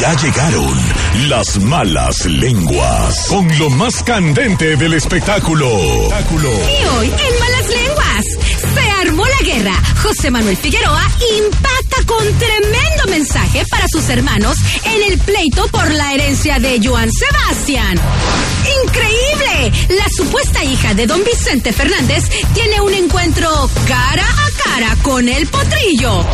Ya llegaron las malas lenguas con lo más candente del espectáculo. Y hoy en Malas Lenguas se armó la guerra. José Manuel Figueroa impacta con tremendo mensaje para sus hermanos en el pleito por la herencia de Joan Sebastián. ¡Increíble! La supuesta hija de don Vicente Fernández tiene un encuentro cara a cara con el potrillo.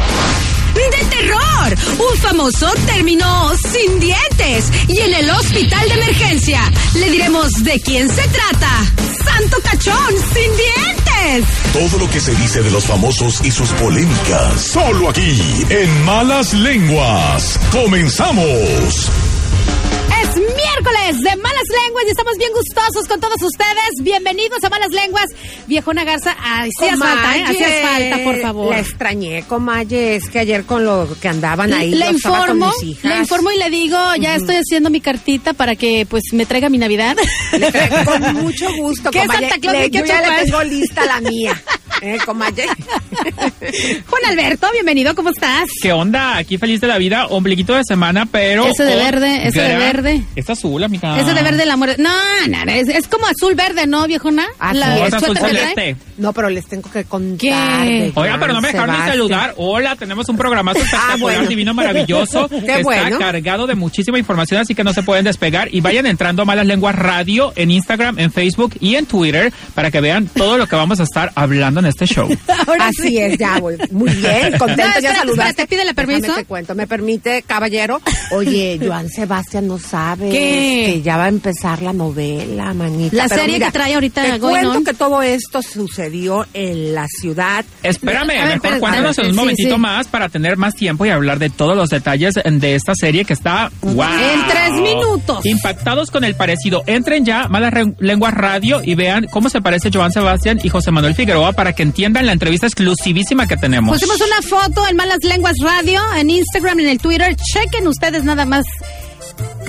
¡De terror! Un famoso terminó sin dientes y en el hospital de emergencia. Le diremos de quién se trata. ¡Santo cachón sin dientes! Todo lo que se dice de los famosos y sus polémicas. Solo aquí, en Malas Lenguas. ¡Comenzamos! Es miércoles de Malas Lenguas y estamos bien gustosos con todos ustedes. Bienvenidos a Malas Lenguas. Viejona Garza, hacías falta, ¿eh? Hacías falta, por favor. La extrañé, comalle, es que ayer con lo que andaban ahí. le con informo, mis hijas. le informo y le digo, ya estoy haciendo mi cartita para que pues me traiga mi Navidad. Con mucho gusto, ¿Qué comalle. Santa Claus Le- yo ya le tengo lista la mía. ¿Eh, comalle? Juan Alberto, bienvenido, ¿cómo estás? ¿Qué onda? Aquí feliz de la vida, ombliguito de semana, pero. Ese de verde, ese de verde. Está azul, amiga. Ese de verde la muerte. No, no, es, es como azul verde, ¿no, viejona? Ah, La- No, el es azul celeste. No, pero les tengo que contar. ¿Qué? Oiga, pero no me dejaron ni saludar. Hola, tenemos un programazo espectacular, Ah, bueno. divino, maravilloso. Qué Está bueno. cargado de muchísima información, así que no se pueden despegar. Y vayan entrando a Malas Lenguas Radio en Instagram, en Facebook y en Twitter para que vean todo lo que vamos a estar hablando en este show. Ahora Así sí. es, ya, voy. Muy bien, contento, No, ya espérate, saludaste. espérate, pídele permiso. Déjame te cuento, ¿me permite, caballero? Oye, Joan Sebastián no sabe ¿Qué? que ya va a empezar la novela, manita. La Pero serie que trae ahorita Te cuento on. que todo esto sucedió en la ciudad. Espérame, A ver, mejor cuéntanos en un sí, momentito sí. más para tener más tiempo y hablar de todos los detalles de esta serie que está wow. En tres minutos. Impactados con el parecido. Entren ya Malas Lenguas Radio y vean cómo se parece Joan Sebastián y José Manuel Figueroa para que entiendan la entrevista exclusivísima que tenemos. Pusimos una foto en Malas Lenguas Radio, en Instagram, en el Twitter. Chequen ustedes nada más.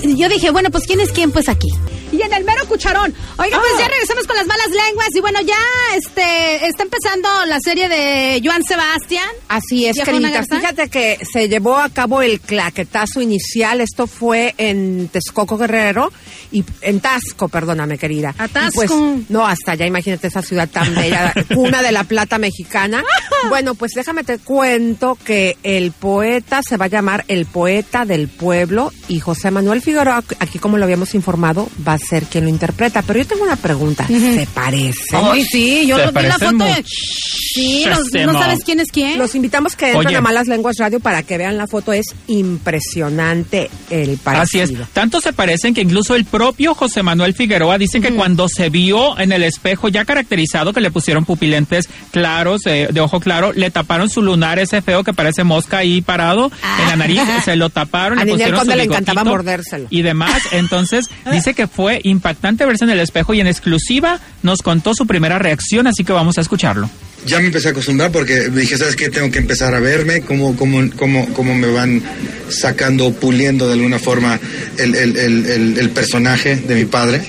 Yo dije, bueno, pues ¿quién es quién? Pues aquí. Y en el mero cucharón. Oiga, pues Ah. ya regresamos con las malas lenguas. Y bueno, ya este está empezando la serie de Joan Sebastián. Así es, querida. Fíjate que se llevó a cabo el claquetazo inicial. Esto fue en Texcoco Guerrero y en Tasco, perdóname, querida. A Y Tasco. pues, no, hasta allá, imagínate esa ciudad tan bella, cuna de la plata mexicana. Bueno, pues déjame te cuento que el poeta se va a llamar el poeta del pueblo y José Manuel Figueroa, aquí como lo habíamos informado, va a ser quien lo interpreta. Pero yo tengo una pregunta. ¿Se parece? Ay, sí, yo vi la foto. de-. Sí, no, no sabes quién es quién. Los invitamos que entren Oye. a Malas Lenguas Radio para que vean la foto. Es impresionante el Así parecido. es. Tanto se parecen que incluso el propio José Manuel Figueroa dicen que cuando se vio en el espejo ya caracterizado que le pusieron pupilentes claros, eh, de ojo claro, le taparon su lunar ese feo que parece mosca ahí parado en la nariz, se lo taparon, A le pusieron Conde su le encantaba mordérselo. y demás. Entonces dice que fue impactante verse en el espejo y en exclusiva nos contó su primera reacción, así que vamos a escucharlo. Ya me empecé a acostumbrar porque dije, ¿sabes qué? Tengo que empezar a verme, cómo, cómo, cómo, cómo me van sacando, puliendo de alguna forma el, el- el- el- el personaje de mi padre.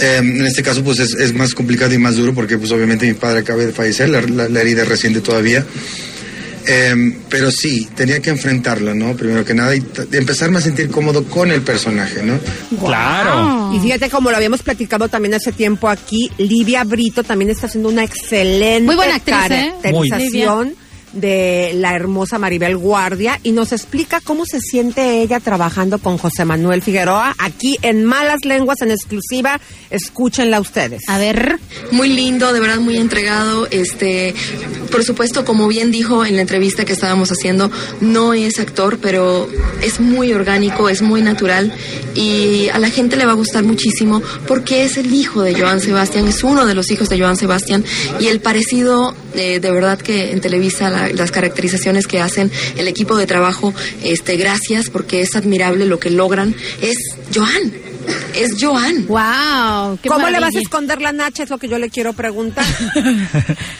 Eh, en este caso, pues es, es más complicado y más duro porque, pues obviamente mi padre acaba de fallecer, la, la- la herida es reciente todavía. Eh, pero sí, tenía que enfrentarlo, ¿no? Primero que nada, y empezarme a sentir cómodo con el personaje, ¿no? Claro. Y fíjate, como lo habíamos platicado también hace tiempo aquí, Livia Brito también está haciendo una excelente Muy buena actriz, ¿eh? caracterización de la hermosa Maribel Guardia y nos explica cómo se siente ella trabajando con José Manuel Figueroa aquí en Malas Lenguas en exclusiva. Escúchenla ustedes. A ver. muy lindo, de verdad muy entregado. Este, por supuesto, como bien dijo en la entrevista que estábamos haciendo, no es actor, pero es muy orgánico, es muy natural y a la gente le va a gustar muchísimo porque es el hijo de Joan Sebastián, es uno de los hijos de Joan Sebastián y el parecido, eh, de verdad que en Televisa la- las caracterizaciones que hacen el equipo de trabajo, este, gracias porque es admirable lo que logran. Es Joan, es Joan. Wow. qué ¿Cómo le vas a esconder la nacha? Es lo que yo le quiero preguntar.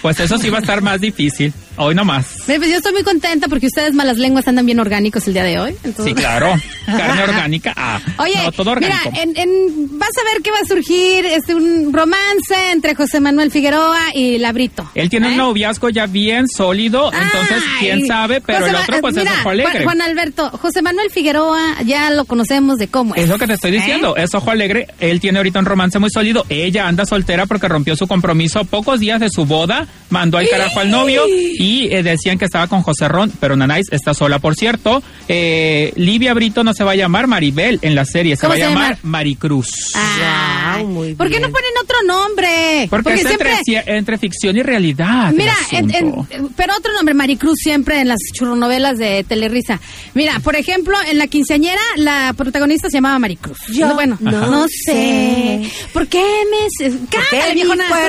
Pues eso sí va a estar más difícil. Hoy nomás. Pues yo estoy muy contenta porque ustedes malas lenguas andan bien orgánicos el día de hoy. Sí, claro. Carne orgánica. Ah, Oye, no, todo orgánico. mira, en, en- vas a ver que va a surgir este un romance entre José Manuel Figueroa y Labrito. Él tiene ¿Eh? un noviazgo ya bien sólido, entonces quién sabe, pero José el otro pues mira, es ojo alegre. Juan, Juan Alberto, José Manuel Figueroa ya lo conocemos de cómo es. Es lo que te estoy diciendo, ¿Eh? es ojo alegre. Él tiene ahorita un romance muy sólido. Ella anda soltera porque rompió su compromiso pocos días de su boda, mandó al carajo al novio y eh, decían que estaba con José Ron, pero Nanais está sola, por cierto. Eh, Livia Brito no se va a llamar Maribel en la serie, se ¿Cómo va a llamar llama? Maricruz. Ay, muy ¿Por qué no ponen otro nombre? Porque, es siempre... entre, ci- entre ficción y realidad. Mira, en- asunto. en- pero otro nombre, Maricruz, siempre en las churronovelas de Telerisa. Mira, por ejemplo, en La Quinceañera, la protagonista se llamaba Maricruz. Yo No, bueno, no no, sé. sé. ¿Por qué me...?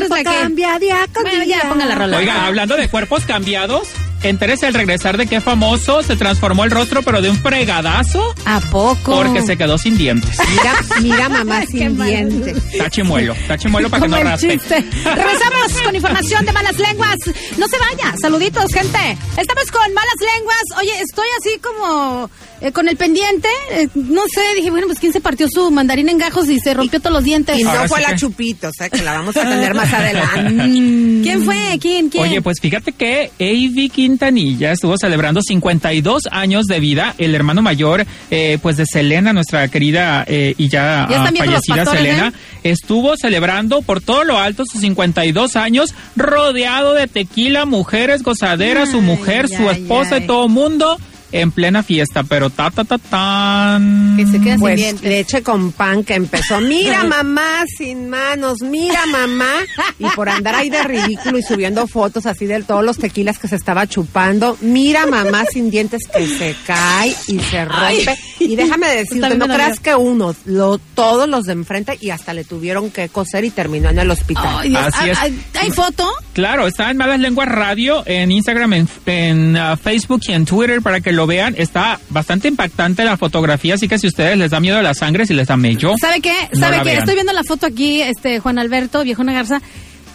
La que- cambia día con Bueno, ya, día. ponga la rola. Oiga, hablando de cuerpos cambiados, entérese al regresar de qué famoso se transformó el rostro, pero de un fregadazo, ¿A poco? porque se quedó sin dientes. Mira, mira mamá Qué sin dientes. Está chimuelo, está chimuelo para que no raspe. Regresamos con información de malas lenguas. No se vaya. Saluditos, gente. Estamos con malas lenguas. Oye, estoy así como eh, con el pendiente. eh, no sé, dije, bueno, pues quién se partió su mandarín en gajos y se rompió todos los dientes. Y no Ahora fue sí la que- Chupitos, ¿eh? que la vamos a tener más adelante. ¿Quién fue? ¿Quién? ¿Quién? Oye, pues fíjate que Avi Quintanilla estuvo celebrando 52 años de vida, el hermano mayor, eh, pues de Selena, nuestra querida eh, y ya, ah, fallecida pastores, Selena, ¿eh? estuvo celebrando por todo lo alto sus 52 años, rodeado de tequila, mujeres, gozadera, su Ay, mujer, su ay, esposa ay. y todo mundo en plena fiesta, pero ta ta ta tan. Que se queda sin Pues dientes. leche con pan que empezó. Mira mamá sin manos, mira mamá. Y por andar ahí de ridículo y subiendo fotos así de todos los tequilas que se estaba chupando. Mira mamá sin dientes que se cae y se rompe. Y déjame decirte, no creas que uno, lo, todos los de enfrente y hasta le tuvieron que coser y terminó en el hospital. Ay, Dios, Así es. ¿hay- ¿Hay foto? Claro, está en Malas Lenguas Radio, en Instagram, en, en, ah, Facebook y en Twitter para que lo vean. Está bastante impactante la fotografía, así que si a ustedes les da miedo la sangre, si les da mello. ¿Sabe qué? No ¿Sabe la qué? vean. Estoy viendo la foto aquí, este Juan Alberto, viejona Garza.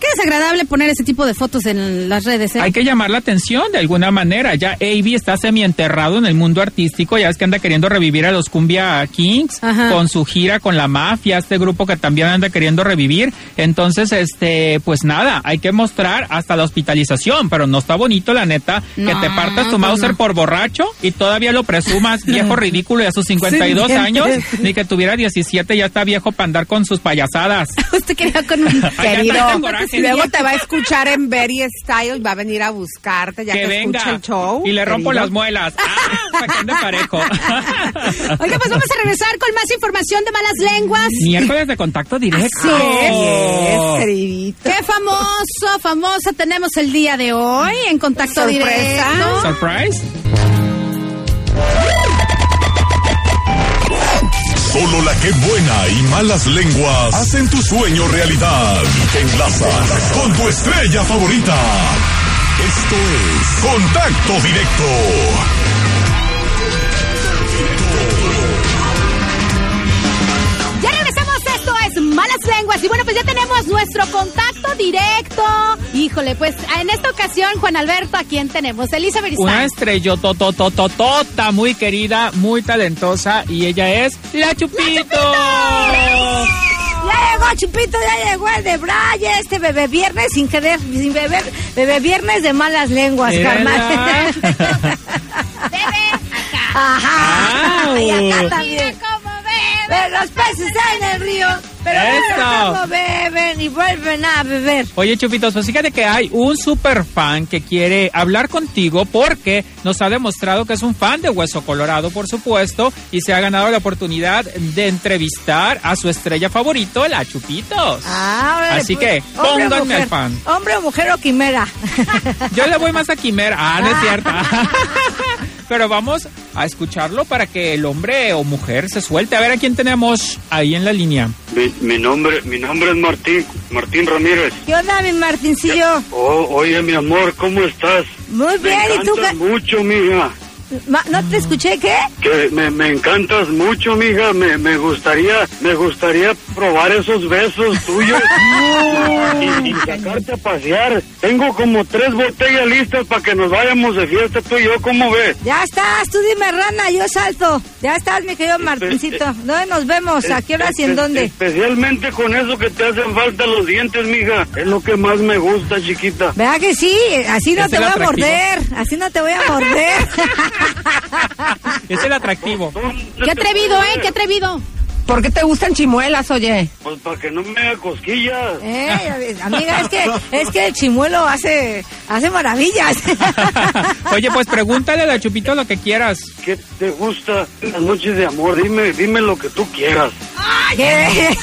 Qué desagradable poner ese tipo de fotos en las redes, ¿eh? Hay que llamar la atención de alguna manera. Ya Avi está semienterrado en el mundo artístico. Ya es que anda queriendo revivir a los Cumbia Kings Ajá. con su gira con la mafia, este grupo que también anda queriendo revivir. Entonces, este, pues nada, hay que mostrar hasta la hospitalización, pero no está bonito, la neta, que te partas tu pues Mauser no. por borracho y todavía lo presumas viejo ridículo y a sus 52 Sin años, ni que tuviera 17 ya está viejo para andar con sus payasadas. Usted quería con un... Querido, coraje. luego te va a escuchar en Very Style, va a venir a buscarte ya que, que venga escucha el show. y le rompo querido. las muelas. ¡Ah! Para que ande parejo. Oiga, pues vamos a regresar con más información de malas lenguas. Miércoles de contacto directo. Así es. Qué famoso, famosa tenemos el día de hoy en contacto Sorpresa. directo. Surprise. Solo la que buena y malas lenguas hacen tu sueño realidad. Te enlazan con tu estrella favorita. Esto es Contacto Directo. Malas Lenguas. Y bueno, pues ya tenemos nuestro contacto directo. Híjole, pues en esta ocasión, Juan Alberto, ¿a quién tenemos? Elisa Una Beristain. estrella tototototota, muy querida, muy talentosa y ella es La Chupito. Ya llegó Chupito, ya llegó el de Braille, este bebé viernes sin querer, sin beber, bebé viernes de malas lenguas, carnal. Mírala. Ajá. Au. Y acá también. Ve los peces en el río, pero cómo beben y vuelven a beber. Oye, Chupitos, pues fíjate que hay un super fan que quiere hablar contigo porque nos ha demostrado que es un fan de Hueso Colorado, por supuesto, y se ha ganado la oportunidad de entrevistar a su estrella favorito, la Chupitos. Ah, órale, Así pues, que pónganme al fan. Hombre o mujer o quimera. Yo le voy más a Quimera. Ah, no es cierto. Pero vamos a escucharlo para que el hombre o mujer se suelte. A ver a quién tenemos ahí en la línea. Mi, mi nombre mi nombre es Martín Martín Ramírez. ¿Qué onda, mi Martincillo? Oh, oye, mi amor, ¿cómo estás? Muy Me bien, ¿y tú qué? mucho, mija. Ma- ¿No te escuché qué? Que me, me encantas mucho, mija. Me, me gustaría, me gustaría probar esos besos tuyos y, y sacarte a pasear. Tengo como tres botellas listas para que nos vayamos de fiesta tú y yo. ¿Cómo ves? Ya estás, tú dime, rana, yo salto. Ya estás, mi querido Martincito. ¿Dónde nos vemos? ¿A qué horas y en dónde? Especialmente con eso que te hacen falta los dientes, mija. Es lo que más me gusta, chiquita. ¿Verdad que sí? Así no te voy a morder. Así no te voy a morder. Es el atractivo. Qué atrevido, ¿eh? Qué atrevido. ¿Por qué te gustan chimuelas, oye? Pues para que no me haga cosquillas. Eh, amiga, es que, es que el chimuelo hace, hace maravillas. Oye, pues pregúntale a la Chupito lo que quieras. ¿Qué te gusta en las noches de amor? Dime, dime lo que tú quieras. ¿Qué?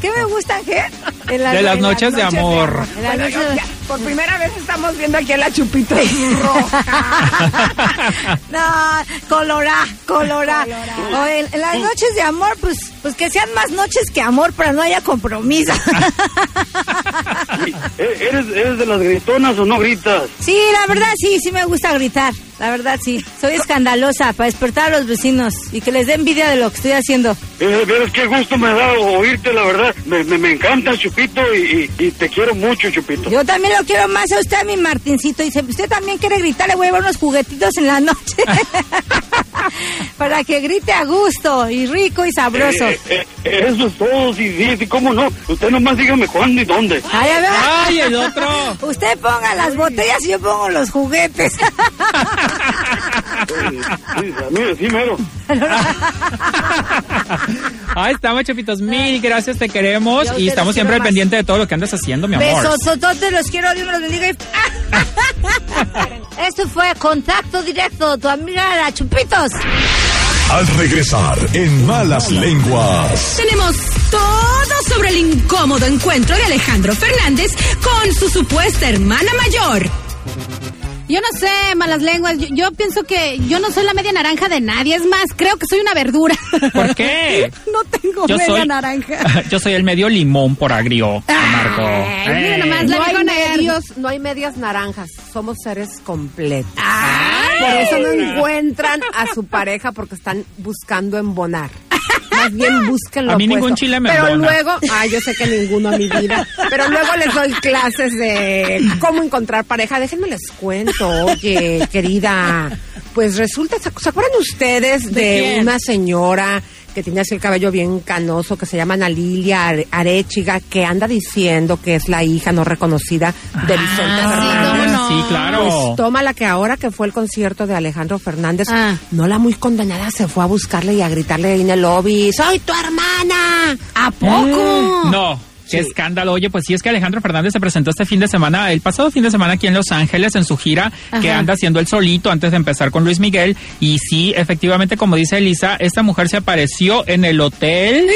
¿Qué me gustan, qué? En De las en noches de amor. En las noches- ya, por primera vez estamos viendo aquí a la Chupito No, colorá, colorá. O en, en las noches de amor, pues, pues que sean más noches que amor, pero no haya compromiso. ¿E- ¿Eres, ¿Eres de las gritonas o no gritas? Sí, la verdad sí, sí me gusta gritar. La verdad sí. Soy escandalosa para despertar a los vecinos y que les dé envidia de lo que estoy haciendo. Eh, ¿Ves qué gusto me da oírte, la verdad? Me, me, me encanta, Chupito, y, y- y te quiero mucho, Chupito. Yo también lo quiero más a usted, mi Martincito. Y si usted también quiere gritar, le voy a llevar unos juguetitos en la noche. para que grite a gusto y rico y sabroso. Eh, eh, eh, eso es todo, sí, sí, sí, cómo no. Usted nomás dígame cuándo y dónde. Ay, a ver. ¡Ay, el otro! Usted ponga las botellas y yo pongo los juguetes. Sí, sí, mero. Ahí estamos, Chupitos. Mil gracias, te queremos. Yo Y estamos siempre al pendiente de todo lo que andas haciendo, mi amor. Besos, sototes, los quiero, Dios me los bendiga. y- Esto fue Contacto Directo, tu amiga la Chupitos. Al regresar en Malas Lenguas. Tenemos todo sobre el incómodo encuentro de Alejandro Fernández con su supuesta hermana mayor. Yo no sé, malas lenguas. Yo, yo pienso que yo no soy la media naranja de nadie. Es más, creo que soy una verdura. ¿Por qué? no tengo Yo media soy, naranja. yo soy el medio limón por agrio, Marco. Ay, mira nomás, la No hay, medios, no hay medias naranjas, somos seres completos. Ay. Por eso no encuentran a su pareja porque están buscando embonar. Más bien busquen lo A mí ningún chile me Pero luego, ay, yo sé que ninguno a mi vida, pero luego les doy clases de cómo encontrar pareja. Déjenme les cuento, oye, querida. Pues resulta, ¿se acuerdan ustedes de, una señora que tenía así el cabello bien canoso, que se llama Ana Lilia Are- Arechiga, que anda diciendo que es la hija no reconocida de Vicente Ah, sí, Fernández? cómo no. Sí, claro. Pues toma la que ahora que fue el concierto de Alejandro Fernández, Ah. no la muy condenada se fue a buscarle y a gritarle ahí en el lobby, ¡Soy tu hermana! ¿A poco? No. Qué escándalo. Oye, pues sí, es que Alejandro Fernández se presentó este fin de semana, el pasado fin de semana aquí en Los Ángeles, en su gira que anda haciendo él solito antes de empezar con Luis Miguel. Y sí, efectivamente, como dice Elisa, esta mujer se apareció en el hotel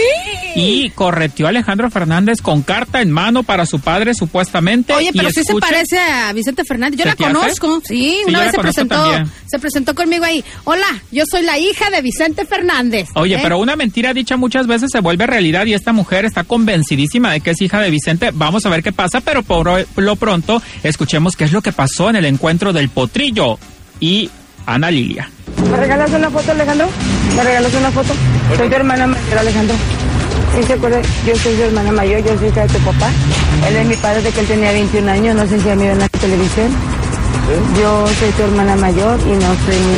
y correteó a Alejandro Fernández con carta en mano para su padre, supuestamente. Oye, pero sí se parece a Vicente Fernández. Yo ¿Se la conozco. Sí, Sí, una vez se presentó, también. se presentó conmigo ahí. Hola, yo soy la hija de Vicente Fernández. Oye, ¿Eh? pero una mentira dicha muchas veces se vuelve realidad y esta mujer está convencidísima de que es hija de Vicente. Vamos a ver qué pasa, pero por lo pronto escuchemos qué es lo que pasó en el encuentro del potrillo y Ana Lilia. ¿Me regalas una foto, Alejandro? ¿Me regalas una foto? Soy tu hermana mayor, Alejandro. ¿Sí se acuerda? Yo soy su hermana mayor, yo soy hija de tu papá. Él es mi padre de que él tenía 21 años, no sé si a mí en la televisión. Yo soy tu hermana mayor y no soy muy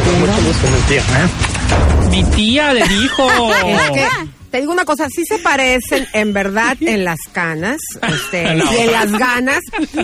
Mi tía le dijo. Te digo una cosa, sí se parecen en verdad en las canas este, No. y en las ganas,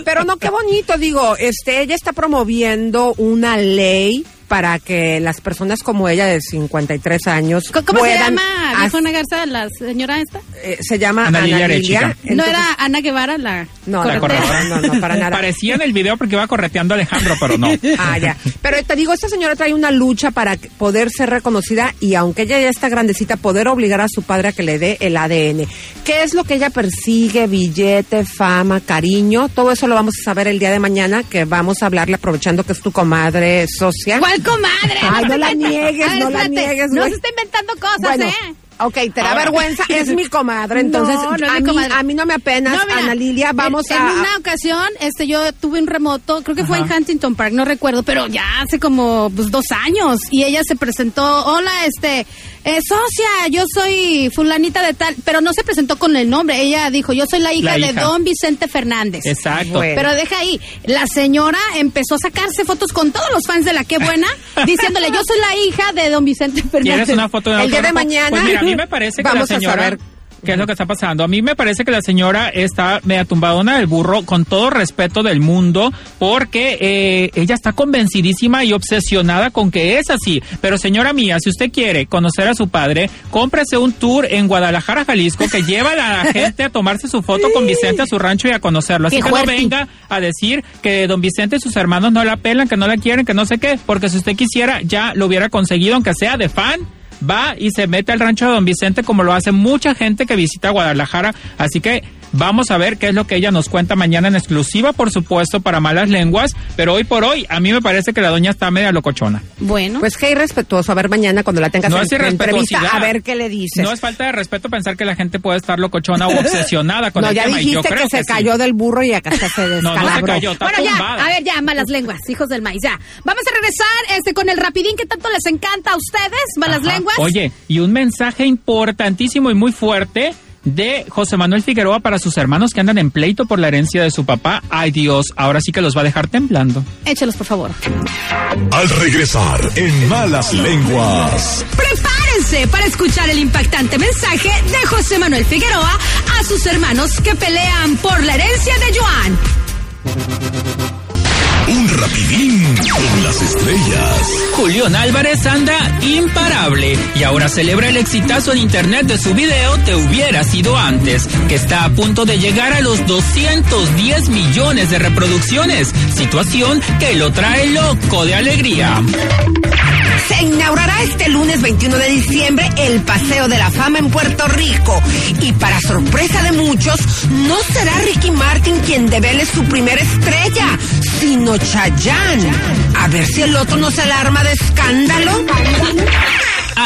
pero no, qué bonito, digo, este, ella está promoviendo una ley para que las personas como ella de 53 años ¿Cómo se puedan llama, viejona Garza, la señora esta? eh, se llama Ana Ana, Lilia. ¿No era Ana Guevara la No, La no, no, para nada. Parecía en el video porque iba correteando a Alejandro, pero no. Ah, ya. Pero te digo, esta señora trae una lucha para que- poder ser reconocida y aunque ella ya está grandecita, poder obligar a su padre a que le dé el ADN. ¿Qué es lo que ella persigue? Billete, fama, cariño. Todo eso lo vamos a saber el día de mañana, que vamos a hablarle aprovechando que es tu comadre socia. ¿Cuál comadre? Ay, no la inventa- niegues, ver, no la niegues, No se está inventando cosas, Bueno, ¿eh? Ok, te da vergüenza, es mi comadre, entonces No, no es a, mi mí, comadre. a mí no me apenas, No, mira, Ana Lilia, vamos en, a... En una ocasión, este, yo tuve un remoto, creo que fue en. Huntington Park, no recuerdo, pero ya hace como pues, dos años. Y ella se presentó, hola, este, eh, socia, yo soy fulanita de tal, pero no se presentó con el nombre. Ella dijo, yo soy la hija, La de don Vicente Fernández. Exacto. Bueno. Pero deja ahí, la señora empezó a sacarse fotos con todos los fans de la Qué Buena, diciéndole, yo soy la hija de don Vicente Fernández. ¿Quieres una foto de El día de mañana Pues mira, a mí me parece que vamos la a saber. ¿Qué es lo que está pasando? A mí me parece que la señora está media tumbadona del burro, con todo respeto del mundo, porque eh, ella está convencidísima y obsesionada con que es así. Pero señora mía, si usted quiere conocer a su padre, cómprese un tour en Guadalajara, Jalisco, que lleva a la gente a tomarse su foto con Vicente a su rancho y a conocerlo. Así Qué que no venga a decir que don Vicente y sus hermanos no la pelan, que no la quieren, que no sé qué, porque si usted quisiera ya lo hubiera conseguido, aunque sea de fan. Va y se mete al rancho de don Vicente como lo hace mucha gente que visita Guadalajara. Así que vamos a ver qué es lo que ella nos cuenta mañana en exclusiva, por supuesto, para malas lenguas. Pero hoy por hoy, a mí me parece que la doña está media locochona. Bueno. Pues qué irrespetuoso, a ver mañana cuando la tengas No en es entrevista, a ver qué le dices. No es falta de respeto pensar que la gente puede estar locochona o obsesionada con No, el ya tema. y yo dijiste creo que se sí. cayó del burro y acá se No, no se descalabró. cayó, está Bueno, ya, a ver, ya, malas lenguas, hijos del maíz, ya. Vamos a regresar este con el rapidín que tanto les encanta a ustedes, malas Ajá. lenguas. Oye, y un mensaje importantísimo y muy fuerte de José Manuel Figueroa para sus hermanos que andan en pleito por la herencia de su papá. Ay Dios, ahora sí que los va a dejar temblando. Échalos, por favor. Al regresar en Malas Lenguas. Prepárense para escuchar el impactante mensaje de José Manuel Figueroa a sus hermanos que pelean por la herencia de Joan. Un rapidín con las estrellas. Julián Álvarez anda imparable y ahora celebra el exitazo en internet de su video Te hubiera sido antes, que está a punto de llegar a los 210 millones de reproducciones, situación que lo trae loco de alegría. Inaugurará este lunes 21 de diciembre el Paseo de la Fama en Puerto Rico. Y para sorpresa de muchos, no será Ricky Martin quien devele su primera estrella, sino Chayanne. A ver si el otro no se alarma de escándalo.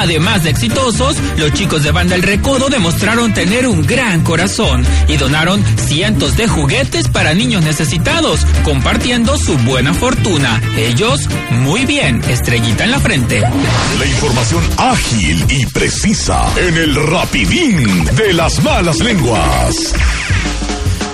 Además de exitosos, los chicos de Banda El Recodo demostraron tener un gran corazón y donaron cientos de juguetes para niños necesitados, compartiendo su buena fortuna. Ellos, muy bien, estrellita en la frente. La información ágil y precisa en el rapidín de las malas lenguas.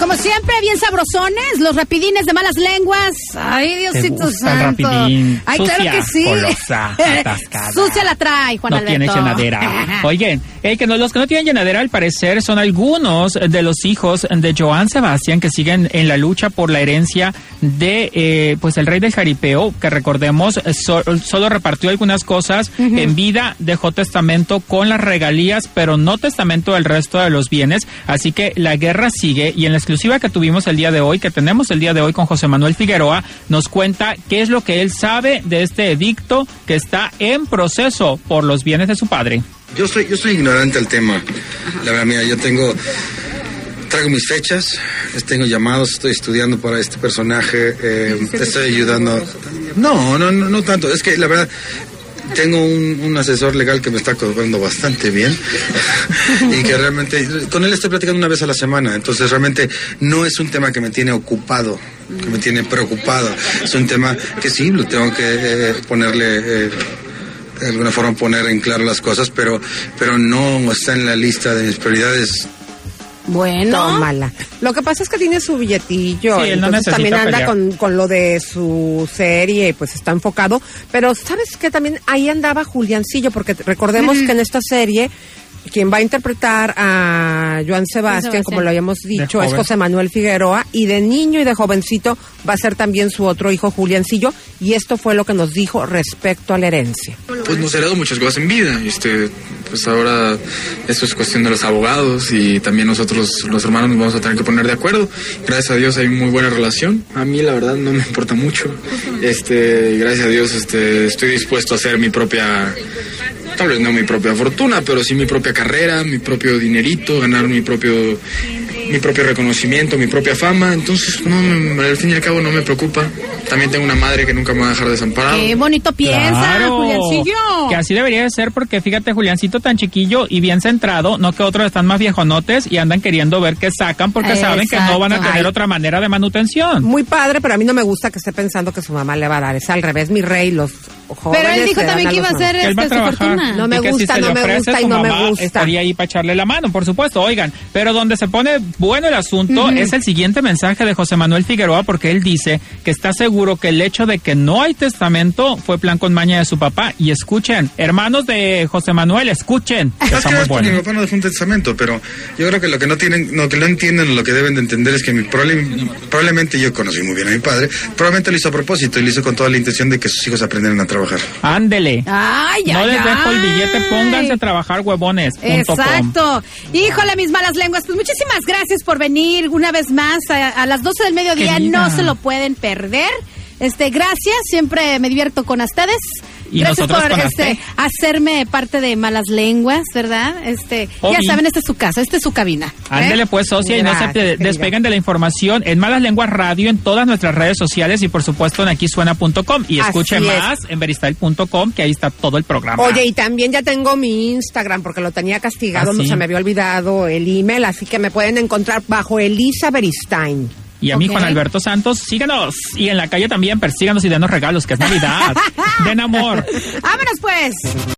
Como siempre, bien sabrosones, los rapidines de malas lenguas. Ay, Diosito santo. rapidín? Ay, claro que sí. atascada. Sucia la trae, Juan no Alberto. tiene llenadera. Oigan, eh, que no- los que no tienen llenadera al parecer son algunos de los hijos de Joan Sebastián que siguen en la lucha por la herencia de eh, pues el rey del jaripeo, que recordemos so- solo repartió algunas cosas en vida, dejó testamento con las regalías, pero no testamento del resto de los bienes, así que la guerra sigue y en la exclusiva que tuvimos el día de hoy, que tenemos el día de hoy con José Manuel Figueroa, nos cuenta qué es lo que él sabe de este edicto que está en proceso por los bienes de su padre. Yo soy, yo soy ignorante al tema. La verdad, mira, yo tengo. Traigo mis fechas, les tengo llamados, estoy estudiando para este personaje, eh, estoy ayudando. No, no, no, no tanto. Es que la verdad, tengo un, un asesor legal que me está cobrando bastante bien. Y que realmente con él estoy platicando una vez a la semana. Entonces realmente no es un tema que me tiene ocupado que me tiene preocupado. Es un tema que sí lo tengo que eh, ponerle eh, de alguna forma poner en claro las cosas pero pero no está en la lista de mis prioridades Bueno. Tómala. Lo que pasa es que tiene su billetillo, Sí, él no entonces necesita también anda con, con lo de su serie, y pues está enfocado. Pero sabes que también ahí andaba Juliancillo, porque recordemos que en esta serie quien va a interpretar a Joan Sebastián, Sebastián. como lo habíamos dicho, es. José Manuel Figueroa, y de niño y de jovencito va a ser también su otro hijo Juliancillo, y esto fue lo que nos dijo respecto a la herencia. Pues nos heredó muchas cosas en vida. Este, pues ahora eso es cuestión de los abogados y también nosotros los hermanos nos vamos a tener que poner de acuerdo. Gracias a Dios hay muy buena relación. A mí la verdad no me importa mucho. Este, gracias a Dios este, estoy dispuesto a hacer mi propia tal vez no mi propia fortuna, pero sí mi propia carrera, mi propio dinerito, ganar mi propio mi propio reconocimiento, mi propia fama, entonces no, me- al fin y al cabo no me preocupa. También tengo una madre que nunca me va a dejar desamparado. Qué bonito piensa, Claro, Juliancillo. Que así debería de ser porque fíjate, Juliancito tan chiquillo y bien centrado, no que otros están más viejonotes y andan queriendo ver qué sacan porque saben que no van a tener Ay. otra manera de manutención. Muy padre, pero a mí no me gusta que esté pensando que su mamá le va a dar. Es al revés, mi rey, los jóvenes. Pero él dijo también que iba a ser este, su trabajar. fortuna. No me gusta, si no me gusta y su no me gusta. Estaría ahí para echarle la mano, por supuesto. Oigan, pero donde se pone bueno el asunto Ujú. es el siguiente mensaje de José Manuel Figueroa, porque él dice que está seguro que el hecho de que no hay testamento fue plan con maña de su papá. Y escuchen, hermanos de José Manuel, escuchen. Que está muy mi papá no dejó un testamento, pero yo creo que lo que no tienen, lo que no entienden, lo que deben de entender es que mi probable- probablemente yo conocí muy bien a mi padre, probablemente lo hizo a propósito y lo hizo con toda la intención de que sus hijos aprendieran a trabajar. Ándele. Ay, no les dejo el billete, pónganse a trabajar huevones. Exacto. Híjole, mis malas lenguas. Pues muchísimas gracias por venir una vez más a, a las 12 del mediodía. Querida. No se lo pueden perder. Este, gracias. Siempre me divierto con ustedes. Y gracias nosotros por con este, hacerme parte de malas lenguas, ¿verdad? Este, ya saben, esta es su casa, esta es su cabina. ¿eh? Ándele pues, socia, y no se querida. despeguen de la información en Malas Lenguas Radio, en todas nuestras redes sociales y por supuesto en aquisuena.com. Y Así escuche es. más en veristyle.com, que ahí está todo el programa. Oye, y también ya tengo mi Instagram porque lo tenía castigado, Ah, sí. se me había olvidado el email, así que me pueden encontrar bajo Elisa Beristain. Y a mí. Juan Alberto Santos, síganos. Y en la calle también, persíganos y denos regalos, que es Navidad. Den amor. Vámonos pues.